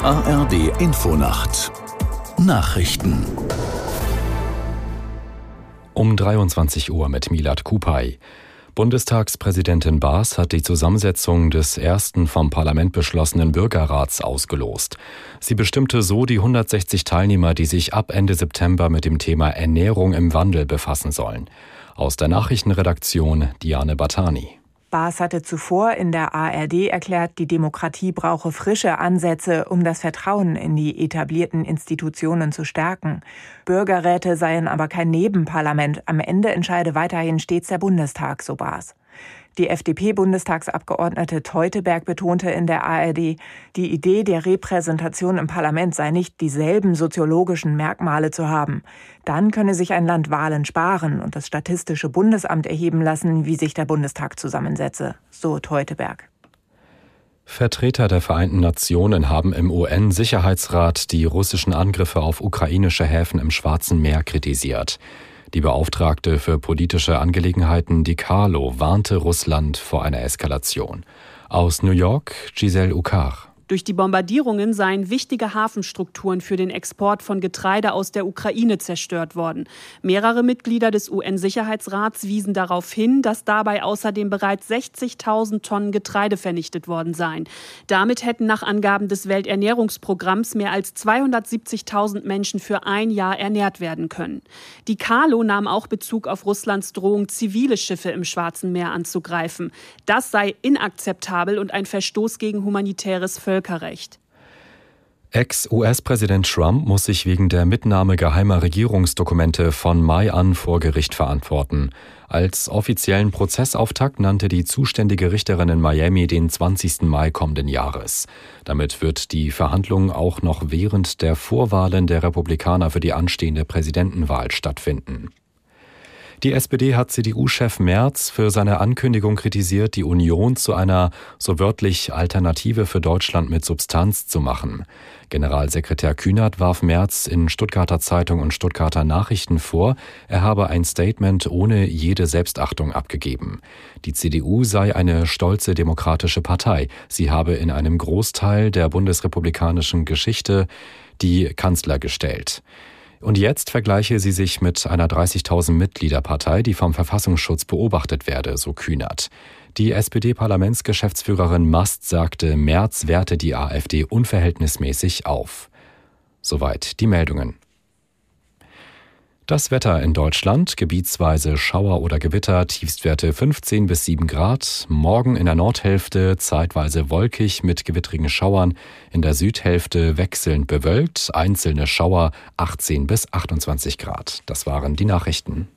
ARD Infonacht Nachrichten um 23 Uhr mit Milad Kupay. Bundestagspräsidentin Baas hat die Zusammensetzung des ersten vom Parlament beschlossenen Bürgerrats ausgelost. Sie bestimmte so die 160 Teilnehmer, die sich ab Ende September mit dem Thema Ernährung im Wandel befassen sollen. Aus der Nachrichtenredaktion Diane Batani. Baas hatte zuvor in der ARD erklärt, die Demokratie brauche frische Ansätze, um das Vertrauen in die etablierten Institutionen zu stärken. Bürgerräte seien aber kein Nebenparlament. Am Ende entscheide weiterhin stets der Bundestag, so Baas. Die FDP-Bundestagsabgeordnete Teuteberg betonte in der ARD, die Idee der Repräsentation im Parlament sei nicht dieselben soziologischen Merkmale zu haben. Dann könne sich ein Land Wahlen sparen und das Statistische Bundesamt erheben lassen, wie sich der Bundestag zusammensetze, so Teuteberg. Vertreter der Vereinten Nationen haben im UN-Sicherheitsrat die russischen Angriffe auf ukrainische Häfen im Schwarzen Meer kritisiert. Die Beauftragte für politische Angelegenheiten Di Carlo warnte Russland vor einer Eskalation. Aus New York Giselle Ukar. Durch die Bombardierungen seien wichtige Hafenstrukturen für den Export von Getreide aus der Ukraine zerstört worden. Mehrere Mitglieder des UN-Sicherheitsrats wiesen darauf hin, dass dabei außerdem bereits 60.000 Tonnen Getreide vernichtet worden seien. Damit hätten nach Angaben des Welternährungsprogramms mehr als 270.000 Menschen für ein Jahr ernährt werden können. Die Kalo nahm auch Bezug auf Russlands Drohung, zivile Schiffe im Schwarzen Meer anzugreifen. Das sei inakzeptabel und ein Verstoß gegen humanitäres Völkerrecht. Völkerrecht. Ex-US-Präsident Trump muss sich wegen der Mitnahme geheimer Regierungsdokumente von Mai an vor Gericht verantworten. Als offiziellen Prozessauftakt nannte die zuständige Richterin in Miami den 20. Mai kommenden Jahres. Damit wird die Verhandlung auch noch während der Vorwahlen der Republikaner für die anstehende Präsidentenwahl stattfinden. Die SPD hat CDU-Chef Merz für seine Ankündigung kritisiert, die Union zu einer so wörtlich Alternative für Deutschland mit Substanz zu machen. Generalsekretär Kühnert warf Merz in Stuttgarter Zeitung und Stuttgarter Nachrichten vor, er habe ein Statement ohne jede Selbstachtung abgegeben. Die CDU sei eine stolze demokratische Partei. Sie habe in einem Großteil der bundesrepublikanischen Geschichte die Kanzler gestellt. Und jetzt vergleiche sie sich mit einer 30.000 Mitgliederpartei, die vom Verfassungsschutz beobachtet werde, so Kühnert. Die SPD-Parlamentsgeschäftsführerin Mast sagte, März werte die AfD unverhältnismäßig auf. Soweit die Meldungen. Das Wetter in Deutschland, gebietsweise Schauer oder Gewitter, Tiefstwerte 15 bis 7 Grad, morgen in der Nordhälfte zeitweise wolkig mit gewittrigen Schauern, in der Südhälfte wechselnd bewölkt, einzelne Schauer 18 bis 28 Grad. Das waren die Nachrichten.